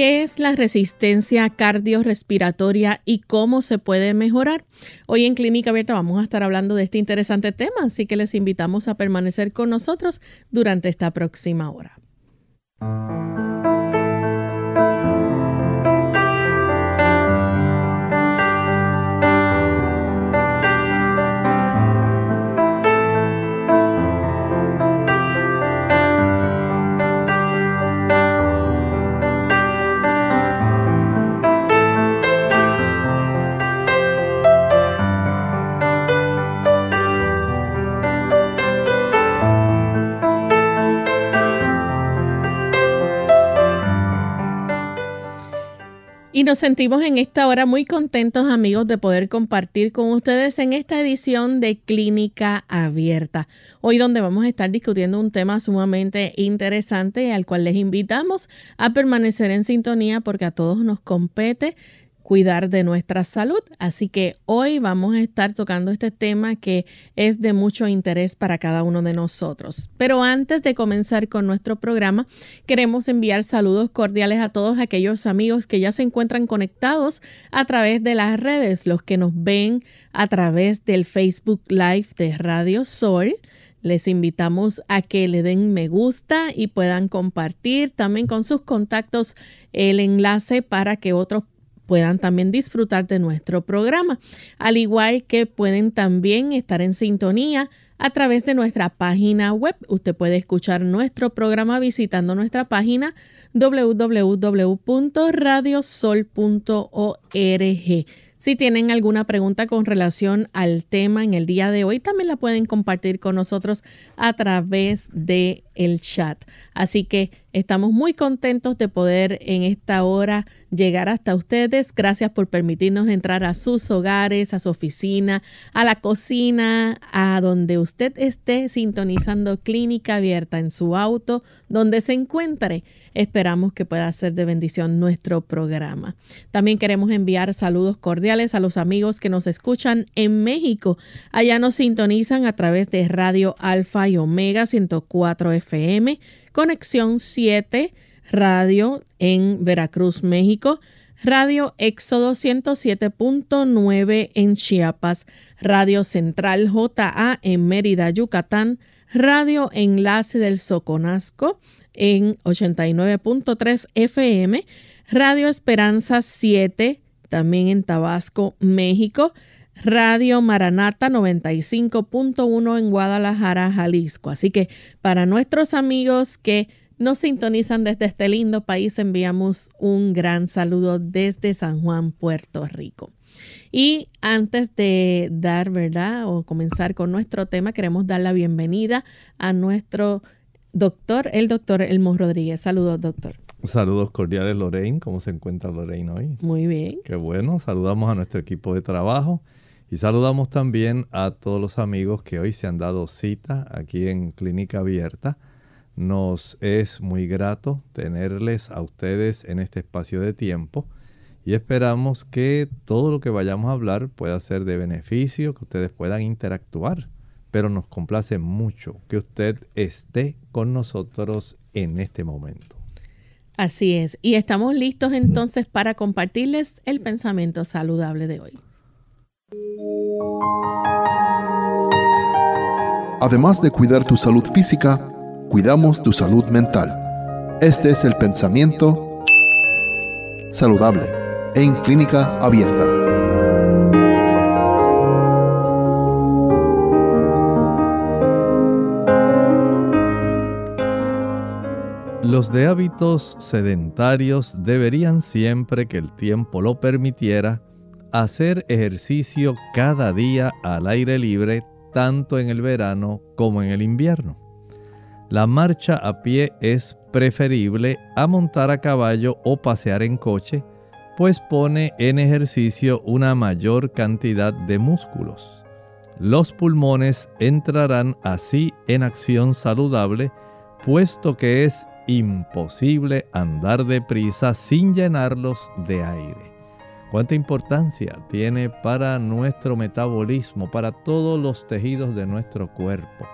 ¿Qué es la resistencia cardiorrespiratoria y cómo se puede mejorar? Hoy en Clínica Abierta vamos a estar hablando de este interesante tema, así que les invitamos a permanecer con nosotros durante esta próxima hora. Y nos sentimos en esta hora muy contentos amigos de poder compartir con ustedes en esta edición de Clínica Abierta. Hoy donde vamos a estar discutiendo un tema sumamente interesante al cual les invitamos a permanecer en sintonía porque a todos nos compete cuidar de nuestra salud. Así que hoy vamos a estar tocando este tema que es de mucho interés para cada uno de nosotros. Pero antes de comenzar con nuestro programa, queremos enviar saludos cordiales a todos aquellos amigos que ya se encuentran conectados a través de las redes, los que nos ven a través del Facebook Live de Radio Sol. Les invitamos a que le den me gusta y puedan compartir también con sus contactos el enlace para que otros puedan también disfrutar de nuestro programa, al igual que pueden también estar en sintonía a través de nuestra página web. Usted puede escuchar nuestro programa visitando nuestra página www.radiosol.org. Si tienen alguna pregunta con relación al tema en el día de hoy, también la pueden compartir con nosotros a través de el chat. Así que estamos muy contentos de poder en esta hora llegar hasta ustedes. Gracias por permitirnos entrar a sus hogares, a su oficina, a la cocina, a donde usted esté sintonizando clínica abierta en su auto, donde se encuentre. Esperamos que pueda ser de bendición nuestro programa. También queremos enviar saludos cordiales a los amigos que nos escuchan en México. Allá nos sintonizan a través de Radio Alfa y Omega 104 FM, Conexión 7 Radio en Veracruz, México. Radio Éxodo 107.9 en Chiapas, Radio Central JA en Mérida, Yucatán, Radio Enlace del Soconasco en 89.3 FM, Radio Esperanza 7 también en Tabasco, México, Radio Maranata 95.1 en Guadalajara, Jalisco. Así que para nuestros amigos que nos sintonizan desde este lindo país, enviamos un gran saludo desde San Juan, Puerto Rico. Y antes de dar, ¿verdad? O comenzar con nuestro tema, queremos dar la bienvenida a nuestro doctor, el doctor Elmo Rodríguez. Saludos, doctor. Saludos cordiales, Lorraine. ¿Cómo se encuentra Lorraine hoy? Muy bien. Qué bueno. Saludamos a nuestro equipo de trabajo y saludamos también a todos los amigos que hoy se han dado cita aquí en Clínica Abierta. Nos es muy grato tenerles a ustedes en este espacio de tiempo y esperamos que todo lo que vayamos a hablar pueda ser de beneficio, que ustedes puedan interactuar. Pero nos complace mucho que usted esté con nosotros en este momento. Así es. Y estamos listos entonces para compartirles el pensamiento saludable de hoy. Además de cuidar tu salud física, cuidamos tu salud mental. Este es el pensamiento saludable en clínica abierta. Los de hábitos sedentarios deberían siempre que el tiempo lo permitiera hacer ejercicio cada día al aire libre tanto en el verano como en el invierno. La marcha a pie es preferible a montar a caballo o pasear en coche, pues pone en ejercicio una mayor cantidad de músculos. Los pulmones entrarán así en acción saludable, puesto que es imposible andar deprisa sin llenarlos de aire. Cuánta importancia tiene para nuestro metabolismo, para todos los tejidos de nuestro cuerpo,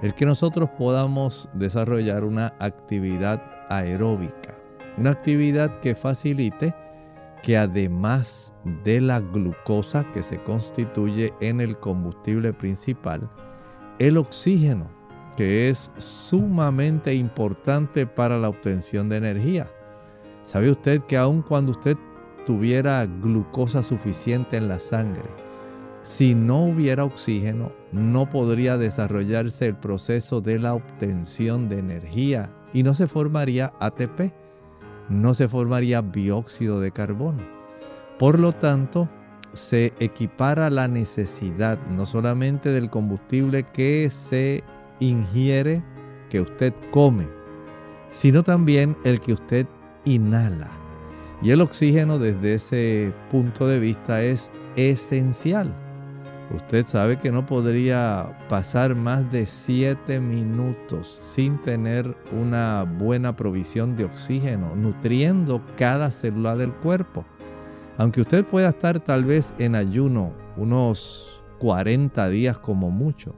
el que nosotros podamos desarrollar una actividad aeróbica, una actividad que facilite que además de la glucosa que se constituye en el combustible principal, el oxígeno, que es sumamente importante para la obtención de energía. ¿Sabe usted que aun cuando usted tuviera glucosa suficiente en la sangre, si no hubiera oxígeno, no podría desarrollarse el proceso de la obtención de energía y no se formaría ATP, no se formaría dióxido de carbono. Por lo tanto, se equipara la necesidad no solamente del combustible que se ingiere, que usted come, sino también el que usted inhala. Y el oxígeno desde ese punto de vista es esencial. Usted sabe que no podría pasar más de 7 minutos sin tener una buena provisión de oxígeno, nutriendo cada célula del cuerpo. Aunque usted pueda estar tal vez en ayuno unos 40 días como mucho,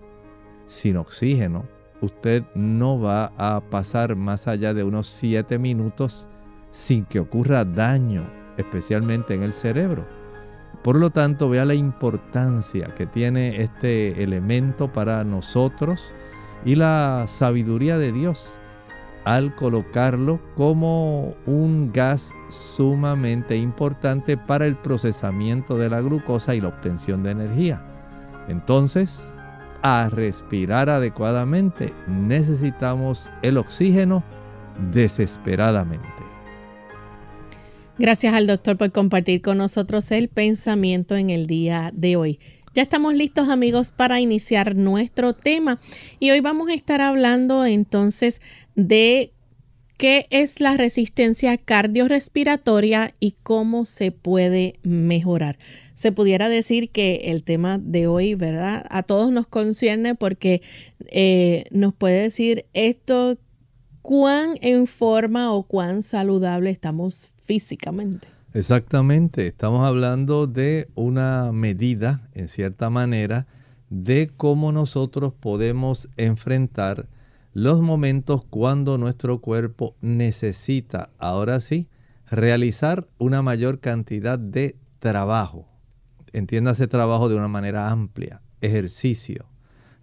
sin oxígeno, usted no va a pasar más allá de unos 7 minutos sin que ocurra daño, especialmente en el cerebro. Por lo tanto, vea la importancia que tiene este elemento para nosotros y la sabiduría de Dios al colocarlo como un gas sumamente importante para el procesamiento de la glucosa y la obtención de energía. Entonces, a respirar adecuadamente necesitamos el oxígeno desesperadamente. Gracias al doctor por compartir con nosotros el pensamiento en el día de hoy. Ya estamos listos amigos para iniciar nuestro tema y hoy vamos a estar hablando entonces de qué es la resistencia cardiorrespiratoria y cómo se puede mejorar. Se pudiera decir que el tema de hoy, ¿verdad? A todos nos concierne porque eh, nos puede decir esto cuán en forma o cuán saludable estamos físicamente. Exactamente, estamos hablando de una medida, en cierta manera, de cómo nosotros podemos enfrentar los momentos cuando nuestro cuerpo necesita, ahora sí, realizar una mayor cantidad de trabajo. Entiéndase trabajo de una manera amplia, ejercicio.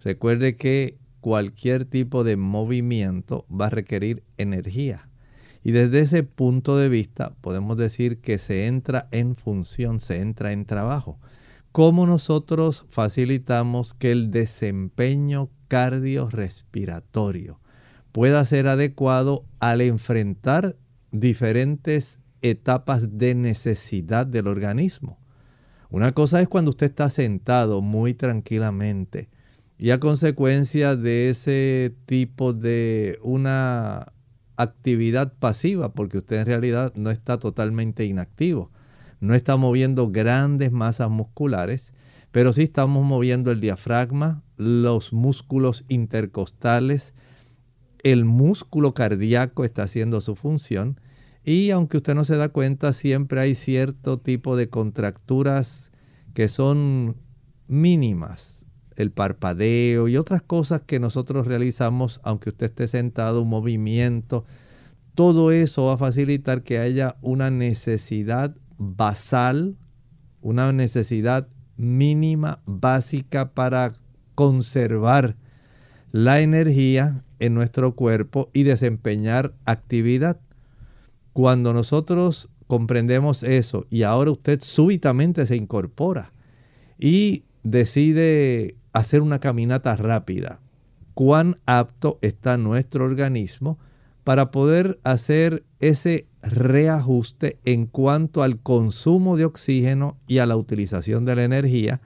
Recuerde que cualquier tipo de movimiento va a requerir energía. Y desde ese punto de vista podemos decir que se entra en función, se entra en trabajo. ¿Cómo nosotros facilitamos que el desempeño cardiorrespiratorio pueda ser adecuado al enfrentar diferentes etapas de necesidad del organismo. Una cosa es cuando usted está sentado muy tranquilamente y a consecuencia de ese tipo de una actividad pasiva, porque usted en realidad no está totalmente inactivo, no está moviendo grandes masas musculares, pero sí estamos moviendo el diafragma, los músculos intercostales, el músculo cardíaco está haciendo su función y aunque usted no se da cuenta, siempre hay cierto tipo de contracturas que son mínimas, el parpadeo y otras cosas que nosotros realizamos, aunque usted esté sentado, un movimiento, todo eso va a facilitar que haya una necesidad basal, una necesidad mínima, básica para conservar la energía en nuestro cuerpo y desempeñar actividad. Cuando nosotros comprendemos eso y ahora usted súbitamente se incorpora y decide hacer una caminata rápida, cuán apto está nuestro organismo para poder hacer ese reajuste en cuanto al consumo de oxígeno y a la utilización de la energía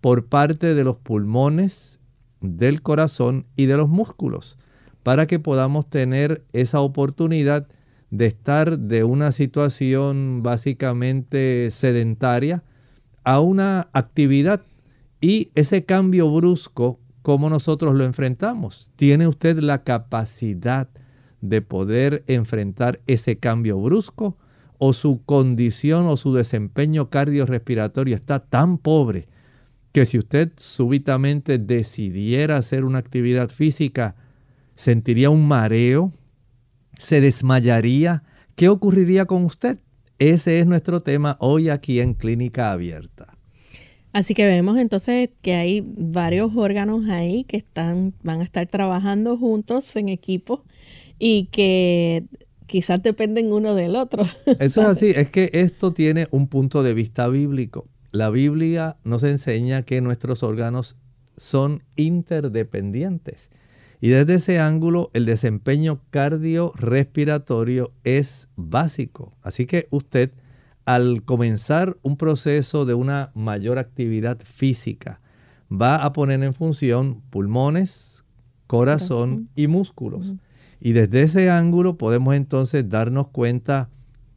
por parte de los pulmones, del corazón y de los músculos, para que podamos tener esa oportunidad de estar de una situación básicamente sedentaria a una actividad y ese cambio brusco, como nosotros lo enfrentamos. ¿Tiene usted la capacidad de poder enfrentar ese cambio brusco? ¿O su condición o su desempeño cardiorrespiratorio está tan pobre que si usted súbitamente decidiera hacer una actividad física, sentiría un mareo, se desmayaría? ¿Qué ocurriría con usted? Ese es nuestro tema hoy aquí en Clínica Abierta. Así que vemos entonces que hay varios órganos ahí que están, van a estar trabajando juntos en equipo y que quizás dependen uno del otro. Eso es así, es que esto tiene un punto de vista bíblico. La Biblia nos enseña que nuestros órganos son interdependientes. Y desde ese ángulo el desempeño cardiorrespiratorio es básico. Así que usted al comenzar un proceso de una mayor actividad física va a poner en función pulmones, corazón, y músculos. Y desde ese ángulo podemos entonces darnos cuenta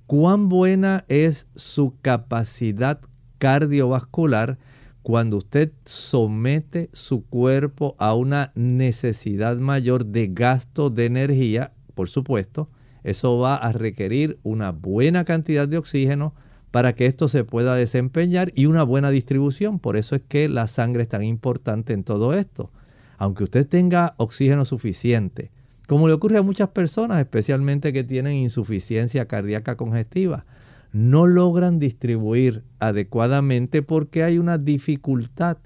cuán buena es su capacidad cardiovascular cuando usted somete su cuerpo a una necesidad mayor de gasto de energía, por supuesto, eso va a requerir una buena cantidad de oxígeno para que esto se pueda desempeñar y una buena distribución. Por eso es que la sangre es tan importante en todo esto. Aunque usted tenga oxígeno suficiente, como le ocurre a muchas personas, especialmente que tienen insuficiencia cardíaca congestiva, no logran distribuir adecuadamente porque hay una dificultad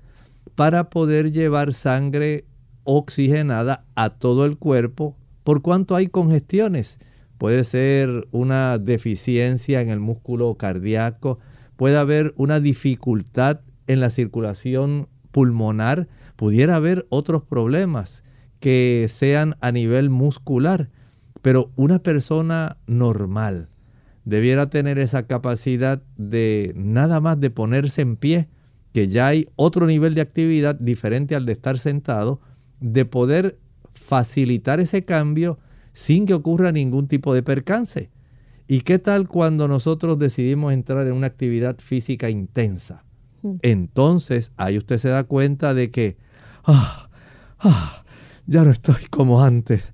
para poder llevar sangre oxigenada a todo el cuerpo por cuanto hay congestiones. Puede ser una deficiencia en el músculo cardíaco, puede haber una dificultad en la circulación pulmonar, pudiera haber otros problemas que sean a nivel muscular, pero una persona normal, debiera tener esa capacidad de nada más de ponerse en pie, que ya hay otro nivel de actividad diferente al de estar sentado, de poder facilitar ese cambio sin que ocurra ningún tipo de percance. ¿Y qué tal cuando nosotros decidimos entrar en una actividad física intensa? Hmm. Entonces ahí usted se da cuenta de que, ah, ah, ya no estoy como antes,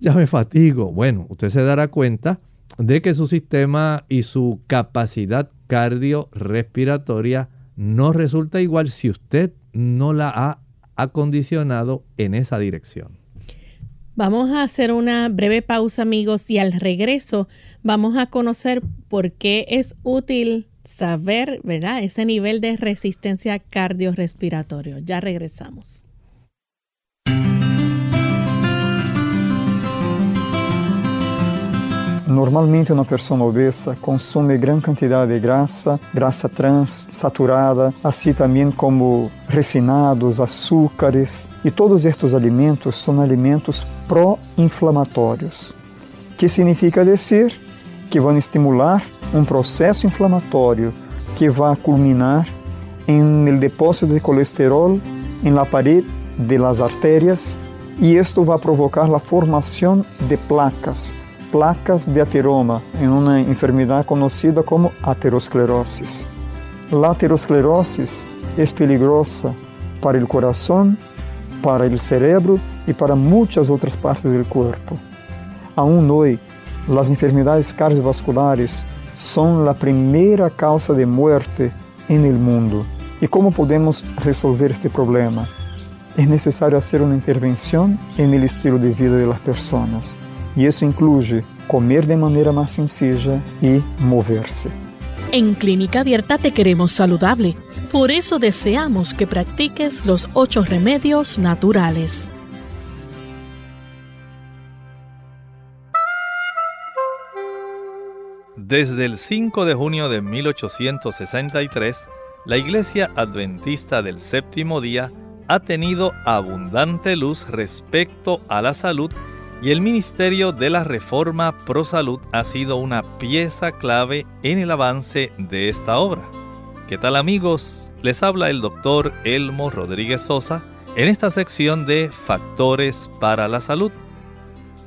ya me fatigo. Bueno, usted se dará cuenta de que su sistema y su capacidad cardiorrespiratoria no resulta igual si usted no la ha acondicionado en esa dirección. Vamos a hacer una breve pausa amigos y al regreso vamos a conocer por qué es útil saber, ¿verdad? Ese nivel de resistencia cardiorrespiratorio. Ya regresamos. Normalmente uma pessoa obesa consome grande quantidade de grasa, grasa trans, saturada, assim também como refinados, açúcares. E todos estes alimentos são alimentos pró-inflamatórios, que significa dizer que vão estimular um processo inflamatório que vai culminar em el depósito de colesterol em la pared de las e isto vai provocar a formação de placas, placas de ateroma, em uma enfermidade conhecida como aterosclerose. A aterosclerose é peligrosa para o coração, para o cérebro e para muitas outras partes do corpo. Aún hoje, as enfermidades cardiovasculares são a primeira causa de morte em el mundo. E como podemos resolver este problema? É necessário fazer uma intervenção en el estilo de vida de las personas. E isso inclui comer de maneira mais sencilla e mover-se. En Clínica Abierta te queremos saludable. Por eso deseamos que practiques los ocho remedios naturales. Desde el 5 de junio de 1863, la Iglesia Adventista del Séptimo Día ha tenido abundante luz respecto a la salud y el Ministerio de la Reforma Pro Salud ha sido una pieza clave en el avance de esta obra. ¿Qué tal amigos? Les habla el doctor Elmo Rodríguez Sosa en esta sección de Factores para la Salud.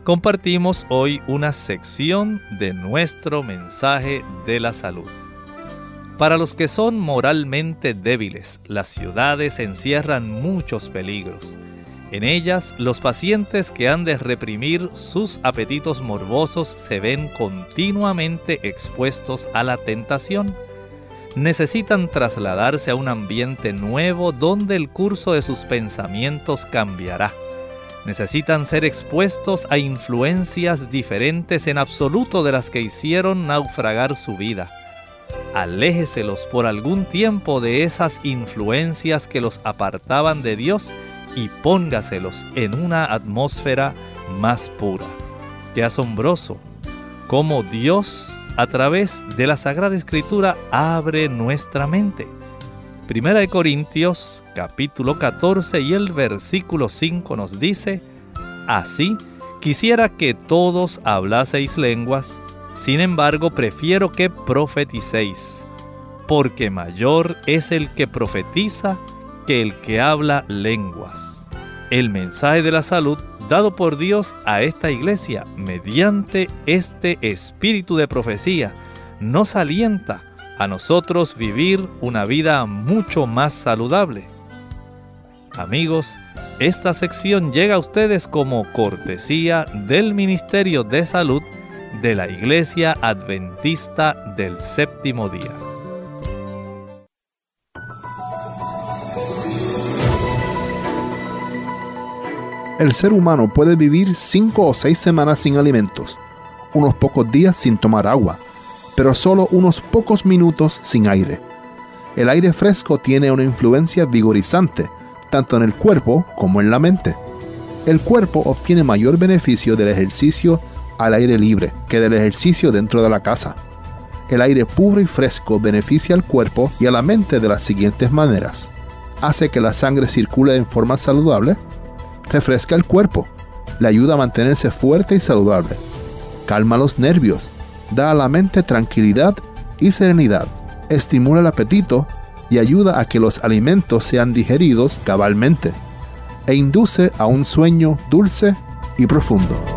Compartimos hoy una sección de nuestro mensaje de la salud. Para los que son moralmente débiles, las ciudades encierran muchos peligros. En ellas, los pacientes que han de reprimir sus apetitos morbosos se ven continuamente expuestos a la tentación. Necesitan trasladarse a un ambiente nuevo donde el curso de sus pensamientos cambiará. Necesitan ser expuestos a influencias diferentes en absoluto de las que hicieron naufragar su vida aléjeselos por algún tiempo de esas influencias que los apartaban de Dios y póngaselos en una atmósfera más pura. Qué asombroso cómo Dios a través de la Sagrada Escritura abre nuestra mente. Primera de Corintios capítulo 14 y el versículo 5 nos dice, Así quisiera que todos hablaseis lenguas, sin embargo, prefiero que profeticéis, porque mayor es el que profetiza que el que habla lenguas. El mensaje de la salud dado por Dios a esta iglesia mediante este espíritu de profecía nos alienta a nosotros vivir una vida mucho más saludable. Amigos, esta sección llega a ustedes como cortesía del Ministerio de Salud de la Iglesia Adventista del Séptimo Día. El ser humano puede vivir cinco o seis semanas sin alimentos, unos pocos días sin tomar agua, pero solo unos pocos minutos sin aire. El aire fresco tiene una influencia vigorizante, tanto en el cuerpo como en la mente. El cuerpo obtiene mayor beneficio del ejercicio al aire libre que del ejercicio dentro de la casa. El aire puro y fresco beneficia al cuerpo y a la mente de las siguientes maneras. Hace que la sangre circule en forma saludable, refresca el cuerpo, le ayuda a mantenerse fuerte y saludable, calma los nervios, da a la mente tranquilidad y serenidad, estimula el apetito y ayuda a que los alimentos sean digeridos cabalmente, e induce a un sueño dulce y profundo.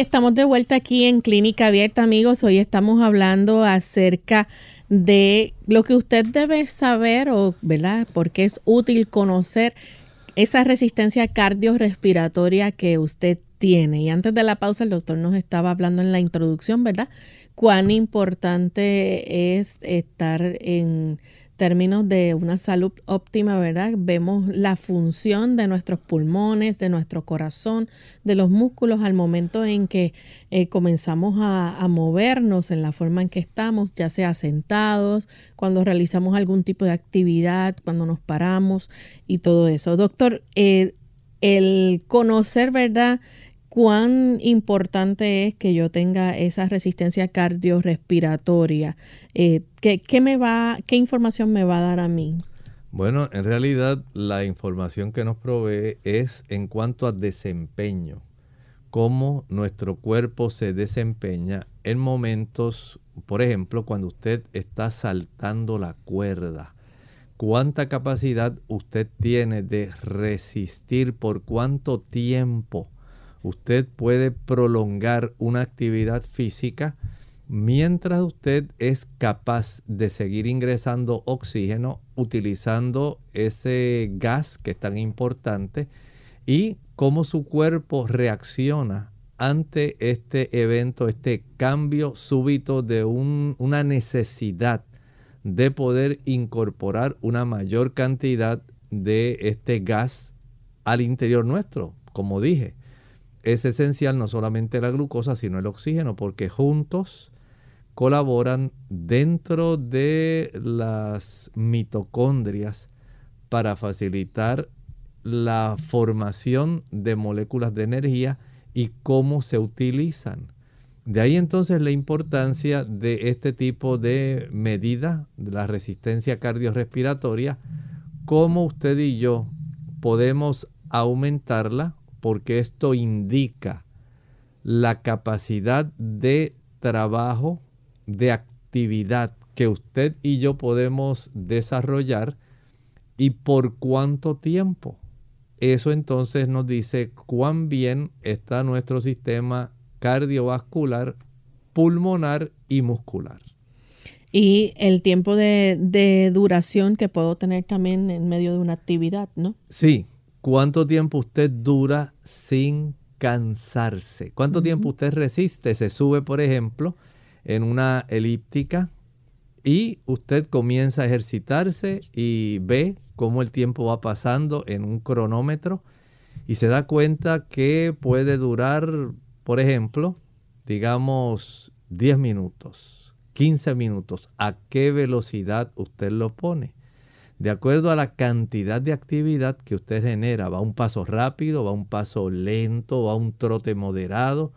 Estamos de vuelta aquí en Clínica Abierta, amigos. Hoy estamos hablando acerca de lo que usted debe saber o, ¿verdad? Porque es útil conocer esa resistencia cardiorrespiratoria que usted tiene. Y antes de la pausa, el doctor nos estaba hablando en la introducción, ¿verdad? Cuán importante es estar en términos de una salud óptima, ¿verdad? Vemos la función de nuestros pulmones, de nuestro corazón, de los músculos al momento en que eh, comenzamos a, movernos en la forma en que estamos, ya sea sentados, cuando realizamos algún tipo de actividad, cuando nos paramos y todo eso. Doctor, eh, el conocer, ¿verdad? Cuán importante es que yo tenga esa resistencia cardiorrespiratoria. Eh, ¿qué, me va, ¿Qué información me va a dar a mí? Bueno, en realidad la información que nos provee es en cuanto a desempeño, cómo nuestro cuerpo se desempeña en momentos, por ejemplo, cuando usted está saltando la cuerda. ¿Cuánta capacidad usted tiene de resistir por cuánto tiempo? Usted puede prolongar una actividad física mientras usted es capaz de seguir ingresando oxígeno utilizando ese gas que es tan importante y cómo su cuerpo reacciona ante este evento, este cambio súbito de una necesidad de poder incorporar una mayor cantidad de este gas al interior nuestro, como dije es esencial no solamente la glucosa, sino el oxígeno, porque juntos colaboran dentro de las mitocondrias para facilitar la formación de moléculas de energía y cómo se utilizan. De ahí entonces la importancia de este tipo de medida de la resistencia cardiorrespiratoria, cómo usted y yo podemos aumentarla porque esto indica la capacidad de trabajo, de actividad que usted y yo podemos desarrollar y por cuánto tiempo. Eso entonces nos dice cuán bien está nuestro sistema cardiovascular, pulmonar y muscular. Y el tiempo de, de, duración que puedo tener también en medio de una actividad, ¿no? Sí, ¿Cuánto tiempo usted dura sin cansarse? ¿Cuánto tiempo usted resiste? Se sube, por ejemplo, en una elíptica y usted comienza a ejercitarse y ve cómo el tiempo va pasando en un cronómetro y se da cuenta que puede durar, por ejemplo, digamos 10 minutos, 15 minutos. ¿A qué velocidad usted lo pone? De acuerdo a la cantidad de actividad que usted genera. Va a un paso rápido, va a un paso lento, va a un trote moderado.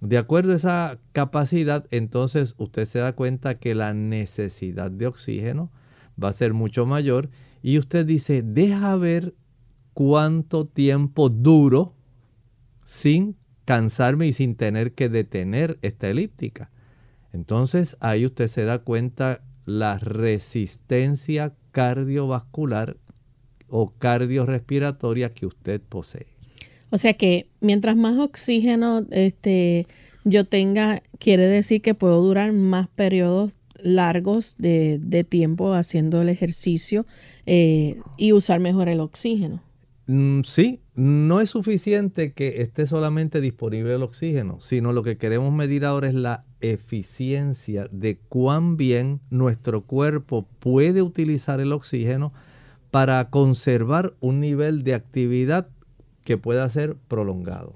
De acuerdo a esa capacidad, entonces usted se da cuenta que la necesidad de oxígeno va a ser mucho mayor y usted dice, deja ver cuánto tiempo duro sin cansarme y sin tener que detener esta elíptica. Entonces ahí usted se da cuenta la resistencia cardiovascular o cardiorrespiratoria que usted posee. O sea que mientras más oxígeno este, yo tenga, quiere decir que puedo durar más periodos largos de, tiempo haciendo el ejercicio eh, y usar mejor el oxígeno. Mm, sí, no es suficiente que esté solamente disponible el oxígeno, sino lo que queremos medir ahora es la eficiencia de cuán bien nuestro cuerpo puede utilizar el oxígeno para conservar un nivel de actividad que pueda ser prolongado.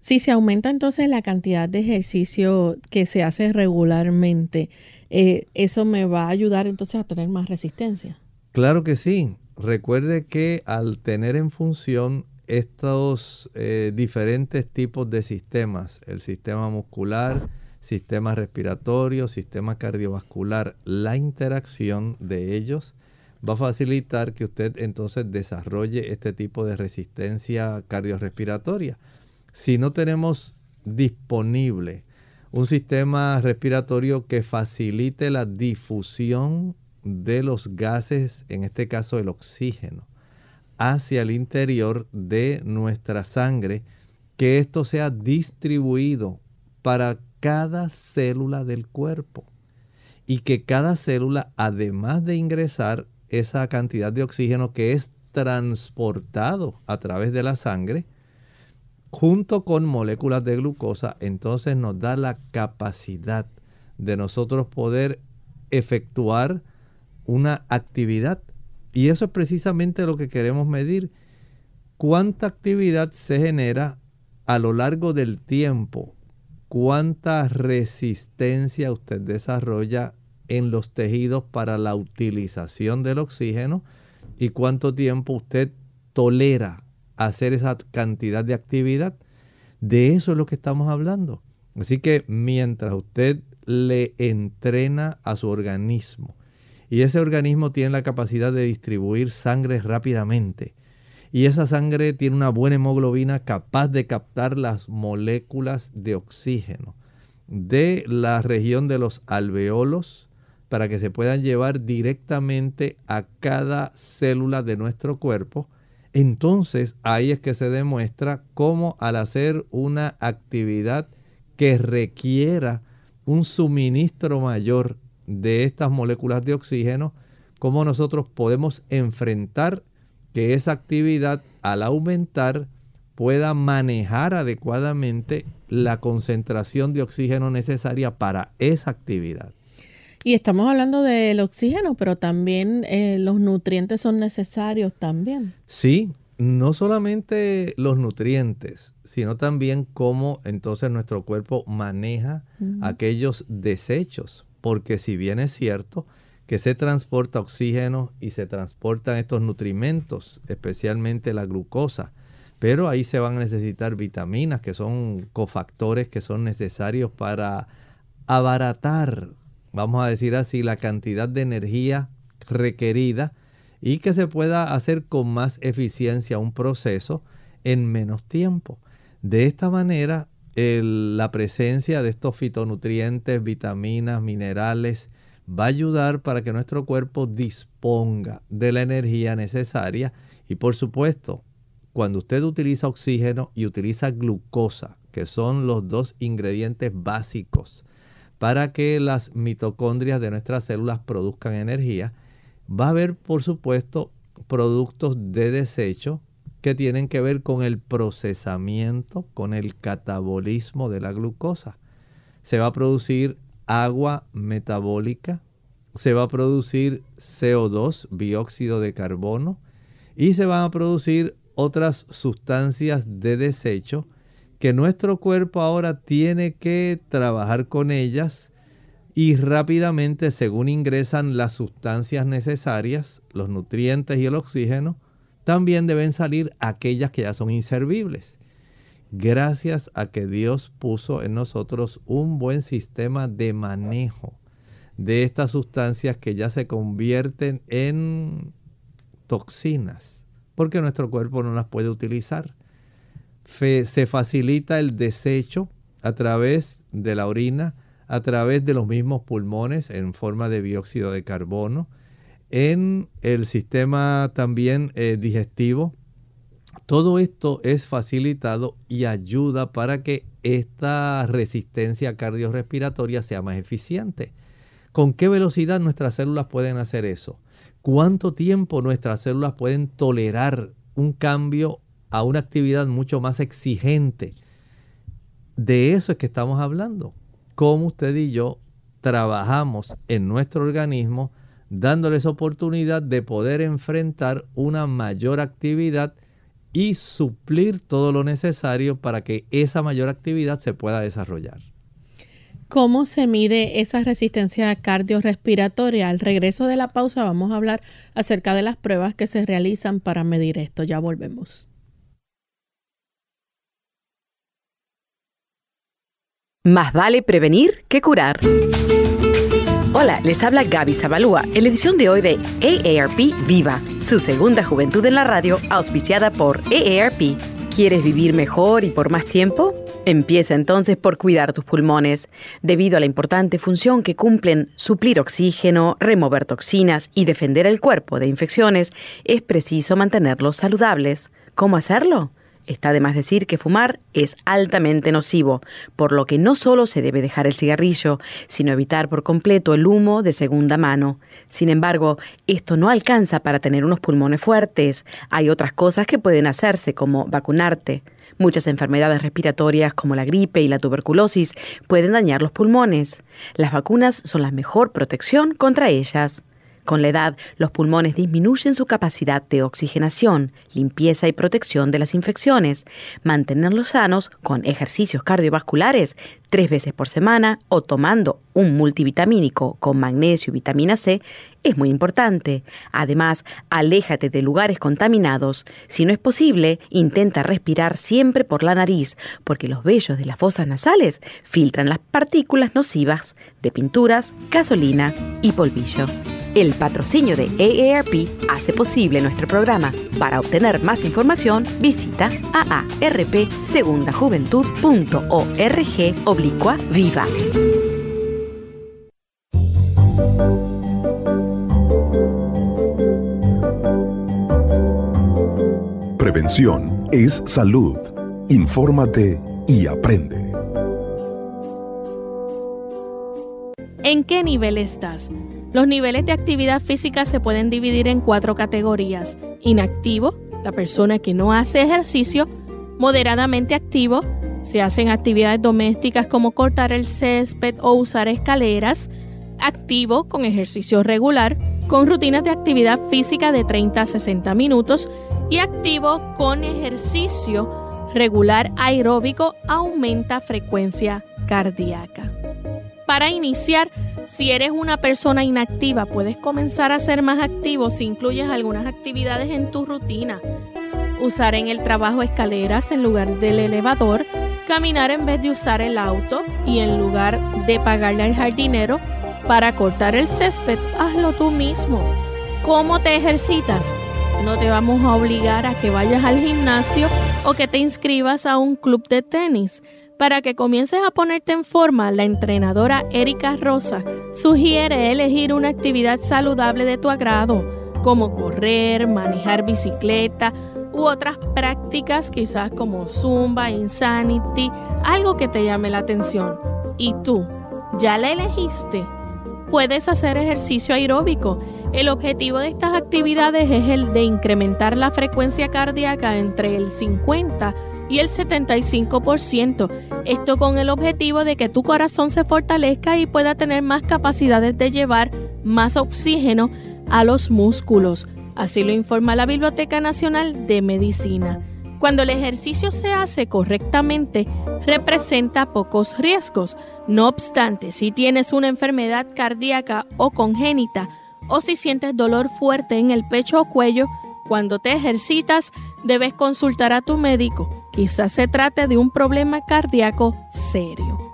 Si se aumenta entonces la cantidad de ejercicio que se hace regularmente, eh, ¿eso me va a ayudar entonces a tener más resistencia? Claro que sí. Recuerde que al tener en función estos eh, diferentes tipos de sistemas, el sistema muscular, sistema respiratorio, sistema cardiovascular, la interacción de ellos va a facilitar que usted entonces desarrolle este tipo de resistencia cardiorrespiratoria. Si no tenemos disponible un sistema respiratorio que facilite la difusión de los gases, en este caso el oxígeno, hacia el interior de nuestra sangre, que esto sea distribuido para cada célula del cuerpo y que cada célula, además de ingresar esa cantidad de oxígeno que es transportado a través de la sangre, junto con moléculas de glucosa, entonces nos da la capacidad de nosotros poder efectuar una actividad. Y eso es precisamente lo que queremos medir. ¿Cuánta actividad se genera a lo largo del tiempo? ¿Cuánta resistencia usted desarrolla en los tejidos para la utilización del oxígeno? ¿Y cuánto tiempo usted tolera hacer esa cantidad de actividad? De eso es lo que estamos hablando. Así que mientras usted le entrena a su organismo y ese organismo tiene la capacidad de distribuir sangre rápidamente y esa sangre tiene una buena hemoglobina capaz de captar las moléculas de oxígeno de la región de los alveolos para que se puedan llevar directamente a cada célula de nuestro cuerpo, entonces ahí es que se demuestra cómo al hacer una actividad que requiera un suministro mayor de estas moléculas de oxígeno, cómo nosotros podemos enfrentar que esa actividad al aumentar pueda manejar adecuadamente la concentración de oxígeno necesaria para esa actividad. Y estamos hablando del oxígeno, pero también eh, los nutrientes son necesarios también. Sí, no solamente los nutrientes, sino también cómo entonces nuestro cuerpo maneja aquellos desechos. Porque si bien es cierto, que se transporta oxígeno y se transportan estos nutrimentos, especialmente la glucosa. Pero ahí se van a necesitar vitaminas, que son cofactores que son necesarios para abaratar, vamos a decir así, la cantidad de energía requerida y que se pueda hacer con más eficiencia un proceso en menos tiempo. De esta manera, la presencia de estos fitonutrientes, vitaminas, minerales, va a ayudar para que nuestro cuerpo disponga de la energía necesaria y por supuesto, cuando usted utiliza oxígeno y utiliza glucosa, que son los dos ingredientes básicos para que las mitocondrias de nuestras células produzcan energía, va a haber por supuesto productos de desecho que tienen que ver con el procesamiento, con el catabolismo de la glucosa. Se va a producir agua metabólica, se va a producir CO2, dióxido de carbono, y se van a producir otras sustancias de desecho que nuestro cuerpo ahora tiene que trabajar con ellas y rápidamente según ingresan las sustancias necesarias, los nutrientes y el oxígeno, también deben salir aquellas que ya son inservibles gracias a que Dios puso en nosotros un buen sistema de manejo de estas sustancias que ya se convierten en toxinas, porque nuestro cuerpo no las puede utilizar. se facilita el desecho a través de la orina, a través de los mismos pulmones en forma de dióxido de carbono, en el sistema también eh, digestivo, todo esto es facilitado y ayuda para que esta resistencia cardiorrespiratoria sea más eficiente. ¿Con qué velocidad nuestras células pueden hacer eso? ¿Cuánto tiempo nuestras células pueden tolerar un cambio a una actividad mucho más exigente? De eso es que estamos hablando. Cómo usted y yo trabajamos en nuestro organismo dándoles oportunidad de poder enfrentar una mayor actividad y suplir todo lo necesario para que esa mayor actividad se pueda desarrollar. ¿Cómo se mide esa resistencia cardiorrespiratoria? Al regreso de la pausa vamos a hablar acerca de las pruebas que se realizan para medir esto. Ya volvemos. Más vale prevenir que curar. Hola, les habla Gaby Zabalúa en la edición de hoy de AARP Viva, su segunda juventud en la radio, auspiciada por AARP. ¿Quieres vivir mejor y por más tiempo? Empieza entonces por cuidar tus pulmones. Debido a la importante función que cumplen suplir oxígeno, remover toxinas y defender el cuerpo de infecciones, es preciso mantenerlos saludables. ¿Cómo hacerlo? Está de más decir que fumar es altamente nocivo, por lo que no solo se debe dejar el cigarrillo, sino evitar por completo el humo de segunda mano. Sin embargo, esto no alcanza para tener unos pulmones fuertes. Hay otras cosas que pueden hacerse, como vacunarte. Muchas enfermedades respiratorias como la gripe y la tuberculosis pueden dañar los pulmones. Las vacunas son la mejor protección contra ellas. Con la edad, los pulmones disminuyen su capacidad de oxigenación, limpieza y protección de las infecciones. Mantenerlos sanos con ejercicios cardiovasculares tres veces por semana o tomando un multivitamínico con magnesio y vitamina C es muy importante. Además, aléjate de lugares contaminados. Si no es posible, intenta respirar siempre por la nariz, porque los vellos de las fosas nasales filtran las partículas nocivas de pinturas, gasolina y polvillo. El patrocinio de AARP hace posible nuestro programa. Para obtener más información, visita aarpsegundajuventud.org oblicua viva. Prevención es salud. Infórmate y aprende. ¿En qué nivel estás? Los niveles de actividad física se pueden dividir en cuatro categorías. Inactivo, la persona que no hace ejercicio. Moderadamente activo, se hacen actividades domésticas como cortar el césped o usar escaleras. Activo, con ejercicio regular, con rutinas de actividad física de 30 a 60 minutos. Y activo con ejercicio regular aeróbico aumenta frecuencia cardíaca. Para iniciar, si eres una persona inactiva, puedes comenzar a ser más activo si incluyes algunas actividades en tu rutina. Usar en el trabajo escaleras en lugar del elevador, caminar en vez de usar el auto y en lugar de pagarle al jardinero para cortar el césped, hazlo tú mismo. ¿Cómo te ejercitas? No te vamos a obligar a que vayas al gimnasio o que te inscribas a un club de tenis. Para que comiences a ponerte en forma, la entrenadora Erika Rosa sugiere elegir una actividad saludable de tu agrado, como correr, manejar bicicleta u otras prácticas quizás como zumba, insanity, algo que te llame la atención. ¿Y tú? ¿Ya la elegiste? Puedes hacer ejercicio aeróbico. El objetivo de estas actividades es el de incrementar la frecuencia cardíaca entre el 50 y el 75%. Esto con el objetivo de que tu corazón se fortalezca y pueda tener más capacidades de llevar más oxígeno a los músculos. Así lo informa la Biblioteca Nacional de Medicina. Cuando el ejercicio se hace correctamente, representa pocos riesgos. No obstante, si tienes una enfermedad cardíaca o congénita, o si sientes dolor fuerte en el pecho o cuello, cuando te ejercitas, debes consultar a tu médico. Quizás se trate de un problema cardíaco serio.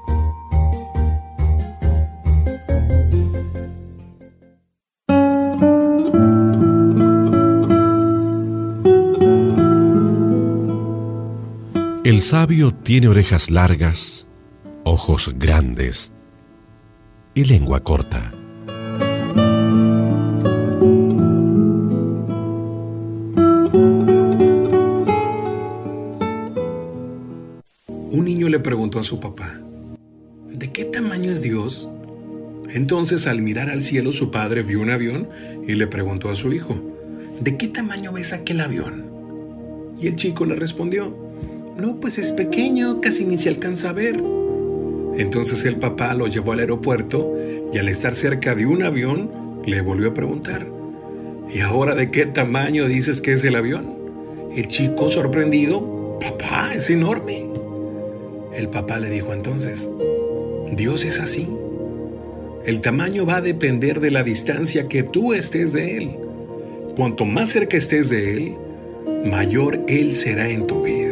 El sabio tiene orejas largas, ojos grandes y lengua corta. Un niño le preguntó a su papá, ¿de qué tamaño es Dios? Entonces al mirar al cielo su padre vio un avión y le preguntó a su hijo, ¿de qué tamaño ves aquel avión? Y el chico le respondió, no, pues es pequeño, casi ni se alcanza a ver. Entonces el papá lo llevó al aeropuerto y al estar cerca de un avión le volvió a preguntar, ¿y ahora de qué tamaño dices que es el avión? El chico sorprendido, papá, es enorme. El papá le dijo entonces, Dios es así. El tamaño va a depender de la distancia que tú estés de Él. Cuanto más cerca estés de Él, mayor Él será en tu vida.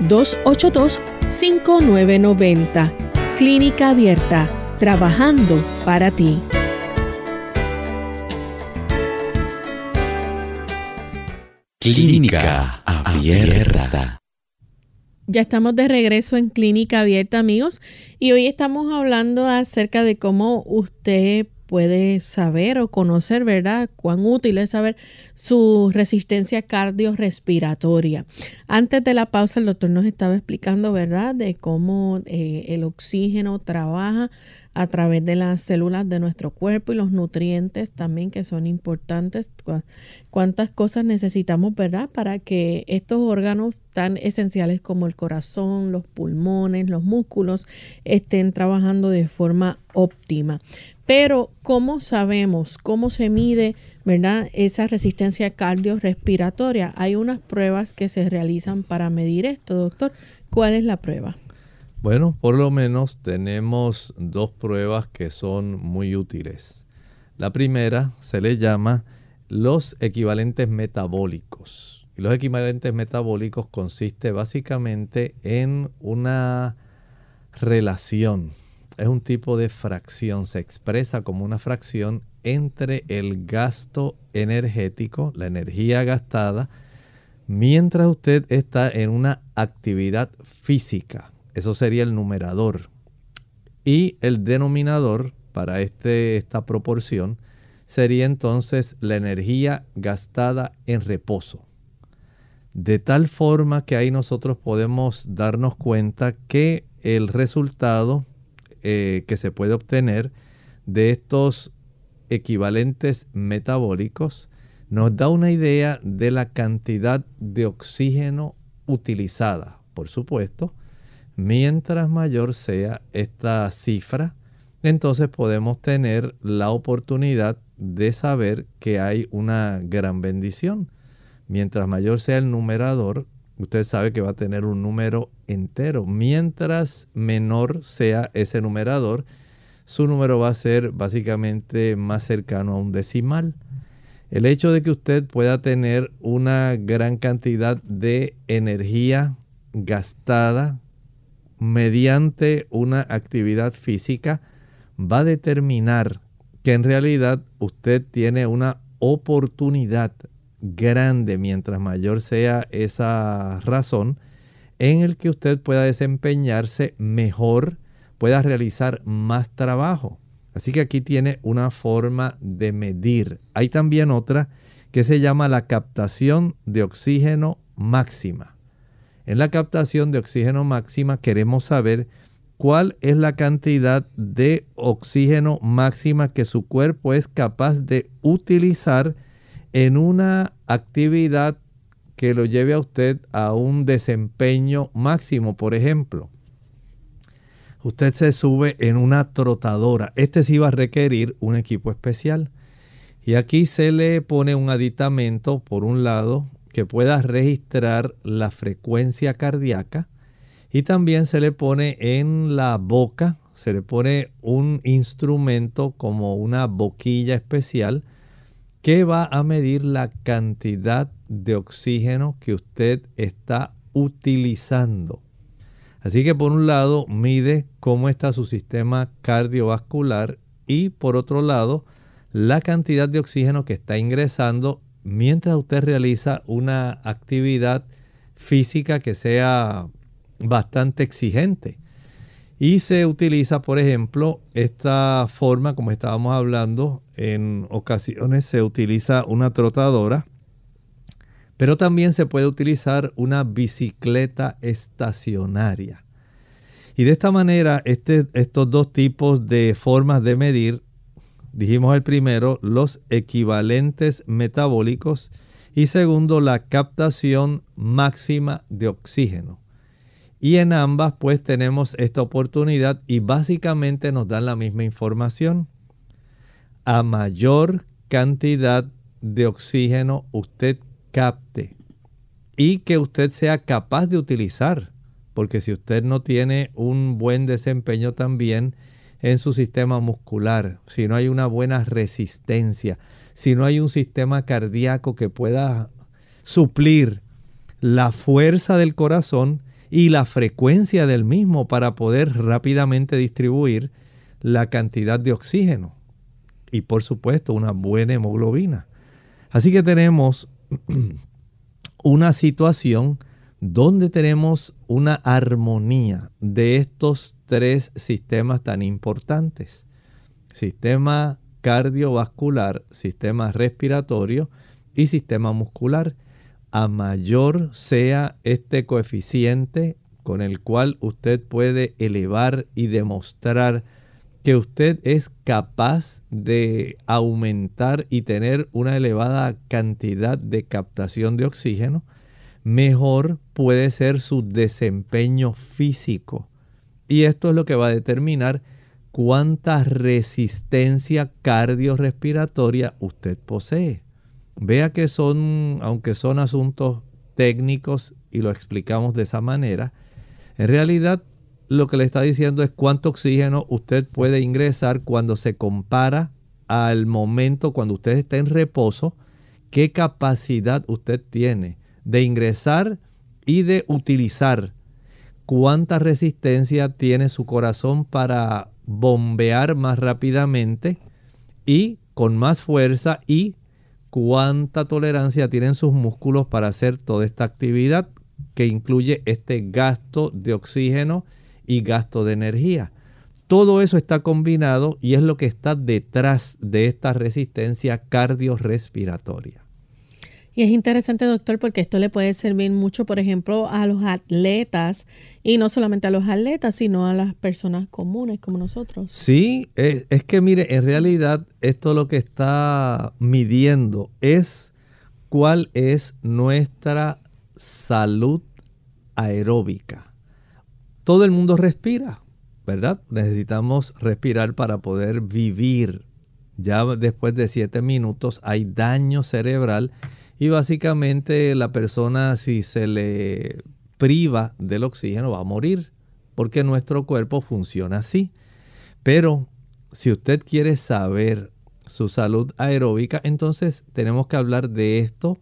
787-282-5990. Clínica Abierta, trabajando para ti. Clínica Abierta. Ya estamos de regreso en Clínica Abierta, amigos, y hoy estamos hablando acerca de cómo usted puede saber o conocer, ¿verdad? Cuán útil es saber su resistencia cardiorrespiratoria. Antes de la pausa, el doctor nos estaba explicando, ¿verdad?, de cómo eh, el oxígeno trabaja a través de las células de nuestro cuerpo y los nutrientes también que son importantes. Cuántas cosas necesitamos, ¿verdad? Para que estos órganos tan esenciales como el corazón, los pulmones, los músculos estén trabajando de forma óptima. Pero, ¿cómo sabemos? ¿Cómo se mide, verdad, esa resistencia cardiorrespiratoria? Hay unas pruebas que se realizan para medir esto, doctor. ¿Cuál es la prueba? Bueno, por lo menos tenemos dos pruebas que son muy útiles. La primera se le llama los equivalentes metabólicos. Y los equivalentes metabólicos consiste básicamente en una relación. Es un tipo de fracción, se expresa como una fracción entre el gasto energético, la energía gastada, mientras usted está en una actividad física eso sería el numerador. Y el denominador para este, esta proporción sería entonces la energía gastada en reposo. De tal forma que ahí nosotros podemos darnos cuenta que el resultado eh, que se puede obtener de estos equivalentes metabólicos nos da una idea de la cantidad de oxígeno utilizada. Por supuesto, Mientras mayor sea esta cifra, entonces podemos tener la oportunidad de saber que hay una gran bendición. Mientras mayor sea el numerador, usted sabe que va a tener un número entero. Mientras menor sea ese numerador, su número va a ser básicamente más cercano a un decimal. El hecho de que usted pueda tener una gran cantidad de energía gastada mediante una actividad física va a determinar que en realidad usted tiene una oportunidad grande, mientras mayor sea esa razón, en el que usted pueda desempeñarse mejor, pueda realizar más trabajo. Así que aquí tiene una forma de medir. Hay también otra que se llama la captación de oxígeno máxima. En la captación de oxígeno máxima queremos saber cuál es la cantidad de oxígeno máxima que su cuerpo es capaz de utilizar en una actividad que lo lleve a usted a un desempeño máximo. Por ejemplo, usted se sube en una trotadora. Este sí va a requerir un equipo especial. Y aquí se le pone un aditamento, por un lado, que pueda registrar la frecuencia cardíaca y también se le pone en la boca, se le pone un instrumento como una boquilla especial que va a medir la cantidad de oxígeno que usted está utilizando. Así que por un lado mide cómo está su sistema cardiovascular y por otro lado la cantidad de oxígeno que está ingresando mientras usted realiza una actividad física que sea bastante exigente. Y se utiliza, por ejemplo, esta forma, como estábamos hablando, en ocasiones se utiliza una trotadora, pero también se puede utilizar una bicicleta estacionaria. Y de esta manera, este, estos dos tipos de formas de medir Dijimos el primero, los equivalentes metabólicos y segundo, la captación máxima de oxígeno. Y en ambas pues tenemos esta oportunidad y básicamente nos dan la misma información. A mayor cantidad de oxígeno usted capte y que usted sea capaz de utilizar, porque si usted no tiene un buen desempeño también, en su sistema muscular, si no hay una buena resistencia, si no hay un sistema cardíaco que pueda suplir la fuerza del corazón y la frecuencia del mismo para poder rápidamente distribuir la cantidad de oxígeno y por supuesto una buena hemoglobina. Así que tenemos una situación donde tenemos una armonía de estos tres sistemas tan importantes. Sistema cardiovascular, sistema respiratorio y sistema muscular. A mayor sea este coeficiente con el cual usted puede elevar y demostrar que usted es capaz de aumentar y tener una elevada cantidad de captación de oxígeno, mejor puede ser su desempeño físico. Y esto es lo que va a determinar cuánta resistencia cardiorrespiratoria usted posee. Vea que son, aunque son asuntos técnicos y lo explicamos de esa manera, en realidad lo que le está diciendo es cuánto oxígeno usted puede ingresar cuando se compara al momento cuando usted está en reposo, qué capacidad usted tiene de ingresar y de utilizar, cuánta resistencia tiene su corazón para bombear más rápidamente y con más fuerza y cuánta tolerancia tienen sus músculos para hacer toda esta actividad que incluye este gasto de oxígeno y gasto de energía. Todo eso está combinado y es lo que está detrás de esta resistencia cardiorrespiratoria. Y es interesante, doctor, porque esto le puede servir mucho, por ejemplo, a los atletas y no solamente a los atletas, sino a las personas comunes como nosotros. Sí, es, es que mire, en realidad esto lo que está midiendo es cuál es nuestra salud aeróbica todo el mundo respira, ¿verdad? Necesitamos respirar para poder vivir. Ya después de siete minutos hay daño cerebral y básicamente la persona si se le priva del oxígeno va a morir porque nuestro cuerpo funciona así. Pero si usted quiere saber su salud aeróbica, entonces tenemos que hablar de esto.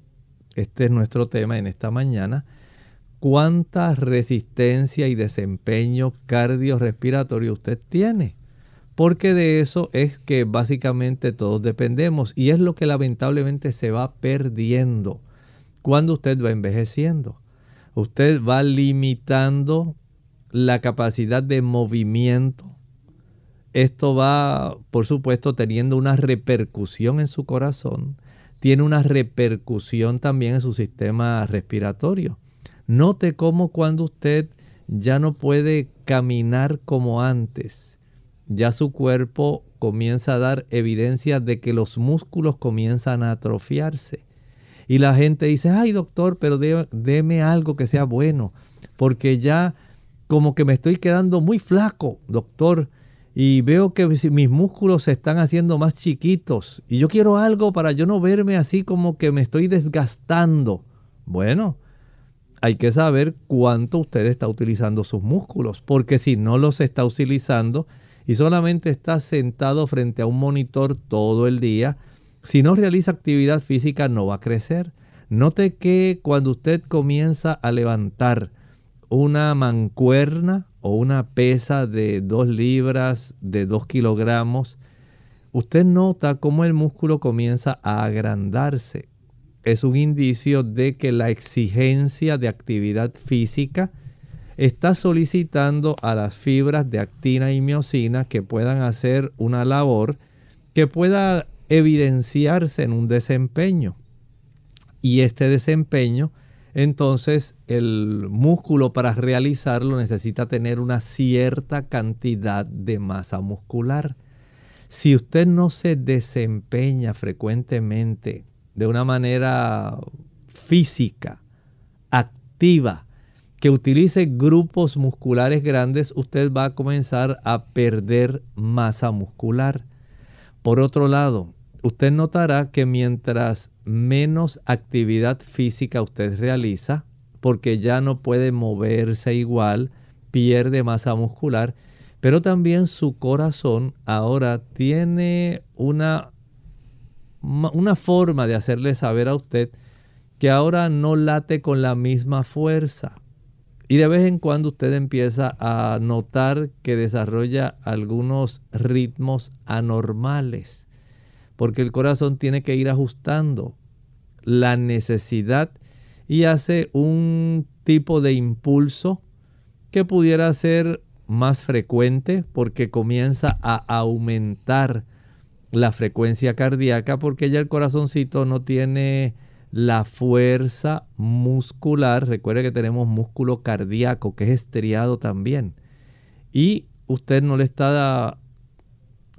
Este es nuestro tema en esta mañana cuánta resistencia y desempeño cardiorrespiratorio usted tiene. Porque de eso es que básicamente todos dependemos y es lo que lamentablemente se va perdiendo cuando usted va envejeciendo. Usted va limitando la capacidad de movimiento. Esto va, por supuesto, teniendo una repercusión en su corazón. Tiene una repercusión también en su sistema respiratorio. Note cómo cuando usted ya no puede caminar como antes, ya su cuerpo comienza a dar evidencia de que los músculos comienzan a atrofiarse. Y la gente dice, ay doctor, pero deme algo que sea bueno, porque ya como que me estoy quedando muy flaco, doctor, y veo que mis músculos se están haciendo más chiquitos, y yo quiero algo para yo no verme así como que me estoy desgastando. Bueno, hay que saber cuánto usted está utilizando sus músculos, porque si no los está utilizando y solamente está sentado frente a un monitor todo el día, si no realiza actividad física no va a crecer. Note que cuando usted comienza a levantar una mancuerna o una pesa de 2 libras, de 2 kilogramos, usted nota cómo el músculo comienza a agrandarse es un indicio de que la exigencia de actividad física está solicitando a las fibras de actina y miocina que puedan hacer una labor que pueda evidenciarse en un desempeño. Y este desempeño, entonces el músculo para realizarlo necesita tener una cierta cantidad de masa muscular. Si usted no se desempeña frecuentemente de una manera física, activa, que utilice grupos musculares grandes, usted va a comenzar a perder masa muscular. Por otro lado, usted notará que mientras menos actividad física usted realiza, porque ya no puede moverse igual, pierde masa muscular, pero también su corazón ahora tiene una una forma de hacerle saber a usted que ahora no late con la misma fuerza. Y de vez en cuando usted empieza a notar que desarrolla algunos ritmos anormales, porque el corazón tiene que ir ajustando la necesidad y hace un tipo de impulso que pudiera ser más frecuente porque comienza a aumentar la frecuencia cardíaca porque ya el corazoncito no tiene la fuerza muscular. Recuerde que tenemos músculo cardíaco que es estriado también. Y usted no le está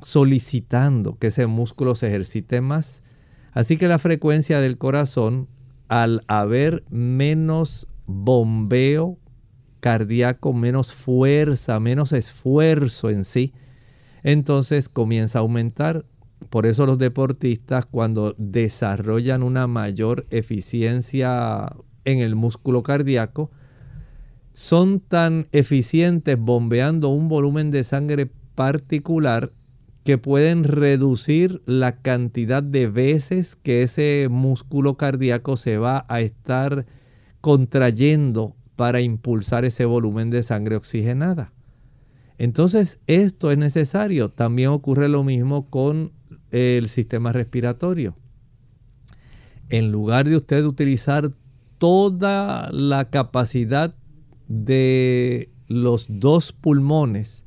solicitando que ese músculo se ejercite más. Así que la frecuencia del corazón, al haber menos bombeo cardíaco, menos fuerza, menos esfuerzo en sí, entonces comienza a aumentar por eso los deportistas cuando desarrollan una mayor eficiencia en el músculo cardíaco, son tan eficientes bombeando un volumen de sangre particular que pueden reducir la cantidad de veces que ese músculo cardíaco se va a estar contrayendo para impulsar ese volumen de sangre oxigenada. Entonces esto es necesario. También ocurre lo mismo con el sistema respiratorio. En lugar de usted utilizar toda la capacidad de los dos pulmones,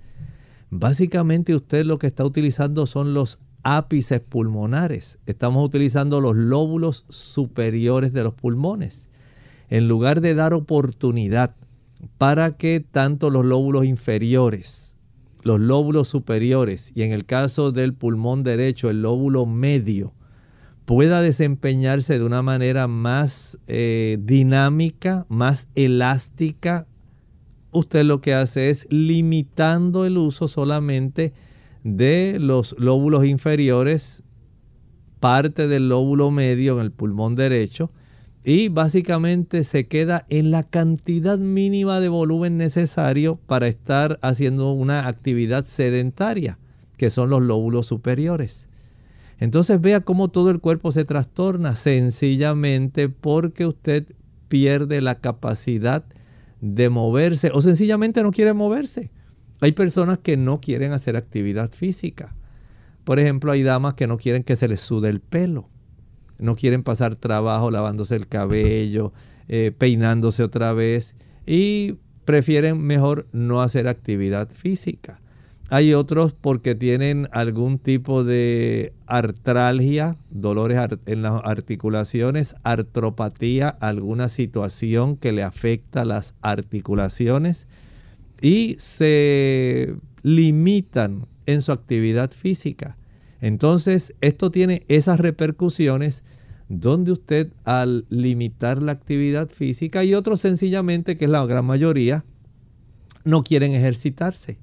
básicamente usted lo que está utilizando son los ápices pulmonares. Estamos utilizando los lóbulos superiores de los pulmones. En lugar de dar oportunidad para que tanto los lóbulos inferiores los lóbulos superiores y en el caso del pulmón derecho el lóbulo medio pueda desempeñarse de una manera más eh, dinámica, más elástica, usted lo que hace es limitando el uso solamente de los lóbulos inferiores, parte del lóbulo medio en el pulmón derecho y básicamente se queda en la cantidad mínima de volumen necesario para estar haciendo una actividad sedentaria, que son los lóbulos superiores. Entonces vea cómo todo el cuerpo se trastorna sencillamente porque usted pierde la capacidad de moverse o sencillamente no quiere moverse. Hay personas que no quieren hacer actividad física. Por ejemplo, hay damas que no quieren que se les sude el pelo no quieren pasar trabajo lavándose el cabello, eh, peinándose otra vez y prefieren mejor no hacer actividad física. Hay otros porque tienen algún tipo de artralgia, dolores en las articulaciones, artropatía, alguna situación que le afecta las articulaciones y se limitan en su actividad física. Entonces, esto tiene esas repercusiones donde usted al limitar la actividad física y otros sencillamente, que es la gran mayoría, no quieren ejercitarse.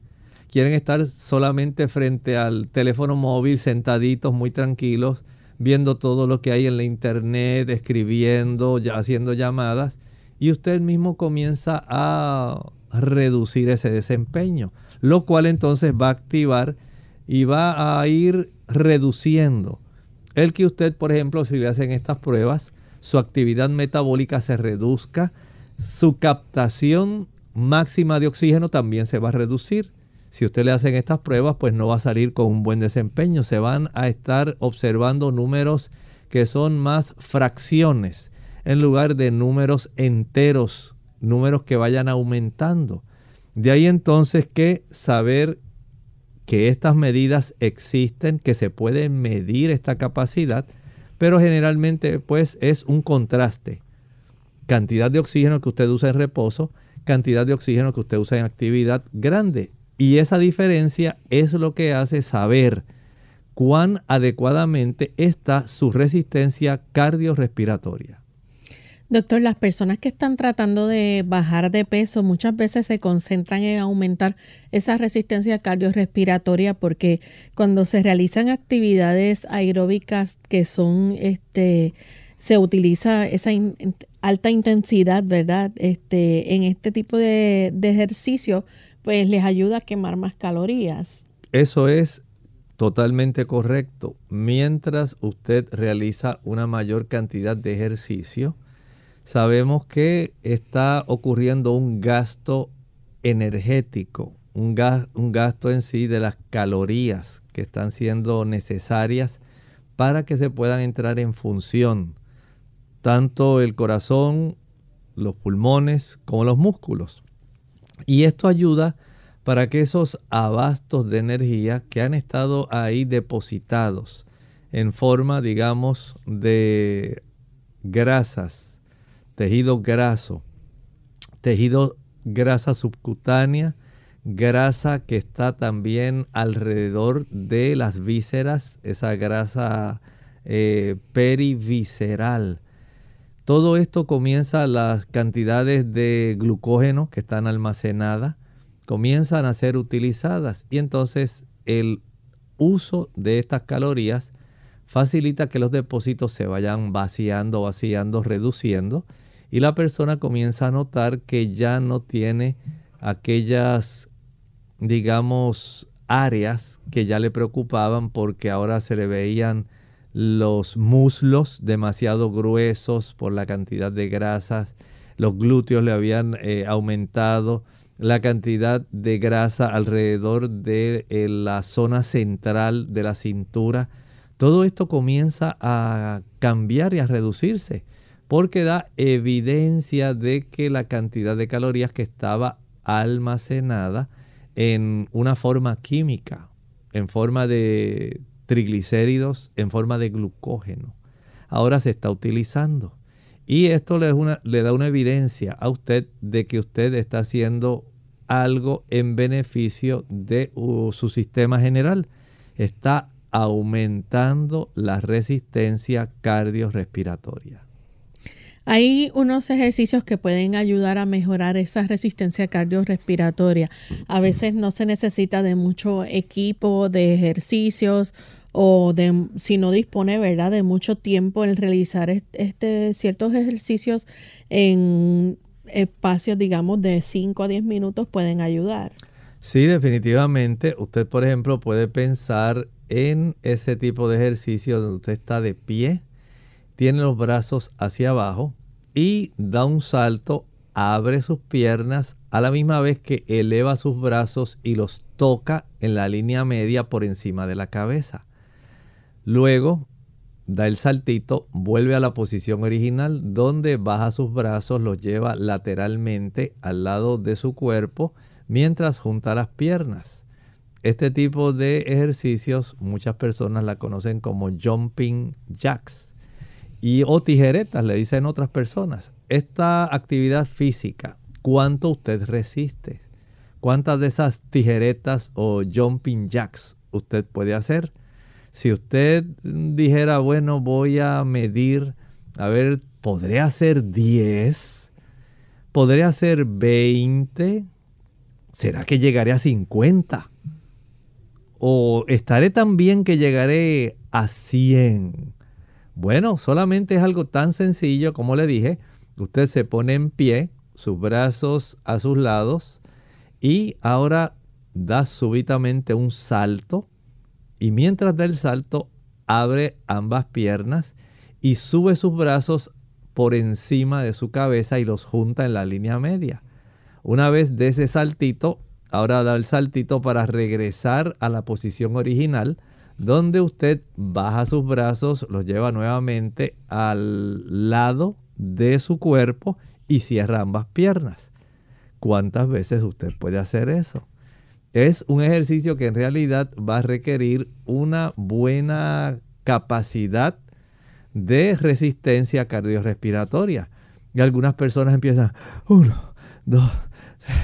Quieren estar solamente frente al teléfono móvil, sentaditos, muy tranquilos, viendo todo lo que hay en la internet, escribiendo, ya haciendo llamadas, y usted mismo comienza a reducir ese desempeño, lo cual entonces va a activar y va a ir reduciendo. El que usted, por ejemplo, si le hacen estas pruebas, su actividad metabólica se reduzca, su captación máxima de oxígeno también se va a reducir. Si usted le hacen estas pruebas, pues no va a salir con un buen desempeño. Se van a estar observando números que son más fracciones en lugar de números enteros, números que vayan aumentando. De ahí entonces que saber que estas medidas existen, que se puede medir esta capacidad, pero generalmente pues es un contraste. Cantidad de oxígeno que usted usa en reposo, cantidad de oxígeno que usted usa en actividad grande. Y esa diferencia es lo que hace saber cuán adecuadamente está su resistencia cardiorrespiratoria. Doctor, las personas que están tratando de bajar de peso muchas veces se concentran en aumentar esa resistencia cardiorrespiratoria porque cuando se realizan actividades aeróbicas que son, este, se utiliza esa alta intensidad, ¿verdad? Este, en este tipo de, de ejercicio, pues les ayuda a quemar más calorías. Eso es totalmente correcto. Mientras usted realiza una mayor cantidad de ejercicio, sabemos que está ocurriendo un gasto energético, un, gasto en sí de las calorías que están siendo necesarias para que se puedan entrar en función tanto el corazón, los pulmones como los músculos. Y esto ayuda para que esos abastos de energía que han estado ahí depositados en forma, digamos, de grasas, tejido graso, tejido grasa subcutánea, grasa que está también alrededor de las vísceras, esa grasa eh, perivisceral. Todo esto comienza las cantidades de glucógeno que están almacenadas comienzan a ser utilizadas y entonces el uso de estas calorías facilita que los depósitos se vayan vaciando, vaciando, reduciendo y la persona comienza a notar que ya no tiene aquellas, digamos, áreas que ya le preocupaban porque ahora se le veían los muslos demasiado gruesos por la cantidad de grasas, los glúteos le habían eh, aumentado, la cantidad de grasa alrededor de eh, la zona central de la cintura. Todo esto comienza a cambiar y a reducirse porque da evidencia de que la cantidad de calorías que estaba almacenada en una forma química, en forma de triglicéridos, en forma de glucógeno, ahora se está utilizando. Y esto le, da una evidencia a usted de que usted está haciendo algo en beneficio de su sistema general. Está aumentando la resistencia cardiorrespiratoria. Hay unos ejercicios que pueden ayudar a mejorar esa resistencia cardiorrespiratoria. A veces no se necesita de mucho equipo de ejercicios o de si no dispone, ¿verdad?, de mucho tiempo en realizar este, ciertos ejercicios en espacios, digamos, de 5 a 10 minutos pueden ayudar. Sí, definitivamente. Usted, por ejemplo, puede pensar en ese tipo de ejercicio donde usted está de pie, tiene los brazos hacia abajo y da un salto, abre sus piernas a la misma vez que eleva sus brazos y los toca en la línea media por encima de la cabeza. Luego da el saltito, vuelve a la posición original donde baja sus brazos, los lleva lateralmente al lado de su cuerpo mientras junta las piernas. Este tipo de ejercicios muchas personas la conocen como jumping jacks y o tijeretas, le dicen otras personas. Esta actividad física, ¿cuánto usted resiste? ¿Cuántas de esas tijeretas o jumping jacks usted puede hacer? Si usted dijera, bueno, voy a medir, a ver, ¿podré hacer 10? ¿Podré hacer 20? ¿Será que llegaré a 50? ¿O estaré tan bien que llegaré a 100? Bueno, solamente es algo tan sencillo como le dije. Usted se pone en pie, sus brazos a sus lados y ahora da súbitamente un salto y mientras da el salto abre ambas piernas y sube sus brazos por encima de su cabeza y los junta en la línea media. Una vez de ese saltito, ahora da el saltito para regresar a la posición original, donde usted baja sus brazos, los lleva nuevamente al lado de su cuerpo y cierra ambas piernas. ¿Cuántas veces usted puede hacer eso? Es un ejercicio que en realidad va a requerir una buena capacidad de resistencia cardiorrespiratoria. Y algunas personas empiezan, uno, dos, tres,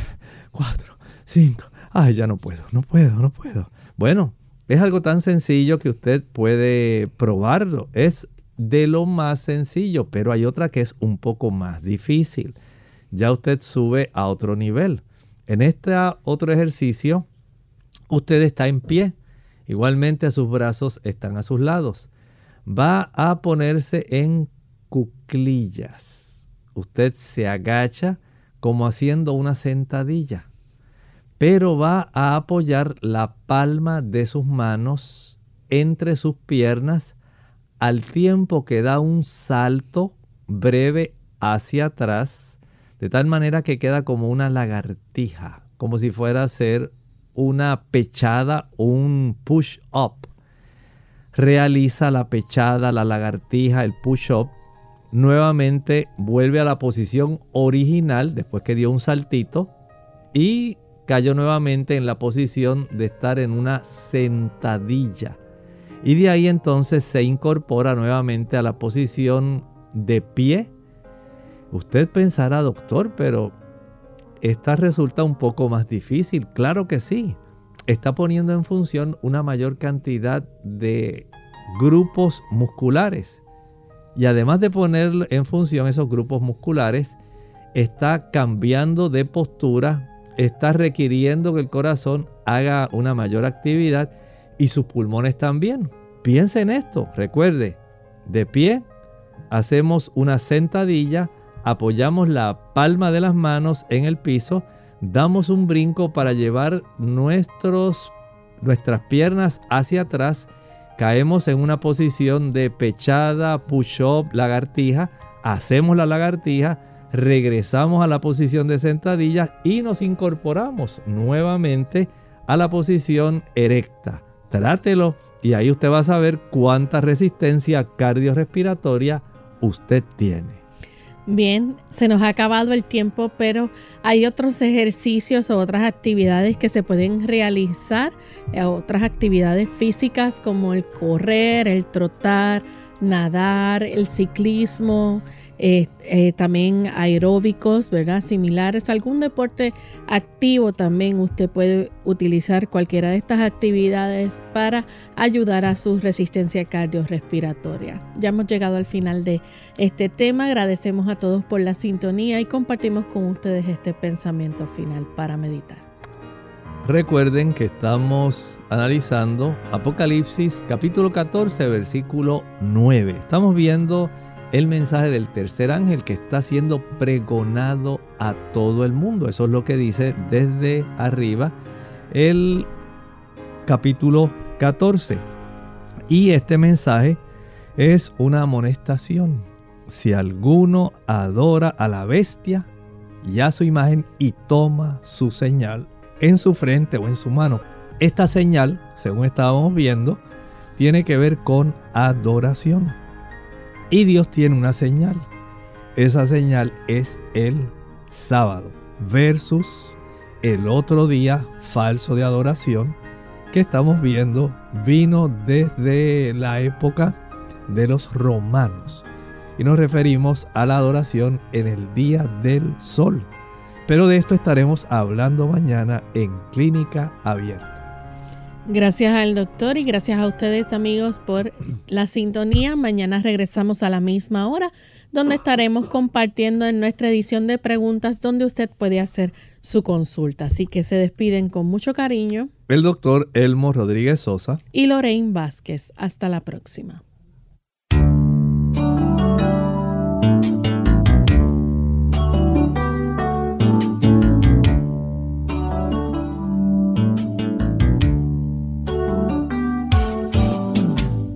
cuatro, cinco. Ay, ya no puedo, no puedo, no puedo. Bueno, es algo tan sencillo que usted puede probarlo. Es de lo más sencillo, pero hay otra que es un poco más difícil. Ya usted sube a otro nivel. En este otro ejercicio, usted está en pie. Igualmente sus brazos están a sus lados. Va a ponerse en cuclillas. Usted se agacha como haciendo una sentadilla. Pero va a apoyar la palma de sus manos entre sus piernas al tiempo que da un salto breve hacia atrás, de tal manera que queda como una lagartija, como si fuera a ser una pechada, un push-up. Realiza la pechada, la lagartija, el push-up. Nuevamente vuelve a la posición original después que dio un saltito y cayó nuevamente en la posición de estar en una sentadilla. Y de ahí entonces se incorpora nuevamente a la posición de pie. Usted pensará, doctor, pero esta resulta un poco más difícil. Claro que sí. Está poniendo en función una mayor cantidad de grupos musculares. Y además de poner en función esos grupos musculares, está cambiando de postura, está requiriendo que el corazón haga una mayor actividad y sus pulmones también. Piense en esto, recuerde, de pie hacemos una sentadilla, apoyamos la palma de las manos en el piso, damos un brinco para llevar nuestros, nuestras piernas hacia atrás, caemos en una posición de pechada, push-up, lagartija, hacemos la lagartija, regresamos a la posición de sentadilla y nos incorporamos nuevamente a la posición erecta. Trátelo y ahí usted va a saber cuánta resistencia cardiorrespiratoria usted tiene. Bien, se nos ha acabado el tiempo, pero hay otros ejercicios o otras actividades que se pueden realizar, eh, otras actividades físicas como el correr, el trotar, nadar, el ciclismo, eh, eh, también aeróbicos, ¿verdad? Similares, algún deporte activo también usted puede utilizar cualquiera de estas actividades para ayudar a su resistencia cardiorrespiratoria. Ya hemos llegado al final de este tema, agradecemos a todos por la sintonía y compartimos con ustedes este pensamiento final para meditar. Recuerden que estamos analizando Apocalipsis capítulo 14 versículo 9. Estamos viendo el mensaje del tercer ángel que está siendo pregonado a todo el mundo. Eso es lo que dice desde arriba el capítulo 14. Y este mensaje es una amonestación. Si alguno adora a la bestia y a su imagen y toma su señal en su frente o en su mano, esta señal, según estábamos viendo, tiene que ver con adoración. Y Dios tiene una señal. Esa señal es el sábado versus el otro día falso de adoración que estamos viendo vino desde la época de los romanos. Y nos referimos a la adoración en el día del sol. Pero de esto estaremos hablando mañana en Clínica Abierta. Gracias al doctor y gracias a ustedes amigos por la sintonía. Mañana regresamos a la misma hora donde estaremos compartiendo en nuestra edición de preguntas donde usted puede hacer su consulta. Así que se despiden con mucho cariño. El doctor Elmo Rodríguez Sosa y Lorraine Vázquez. Hasta la próxima.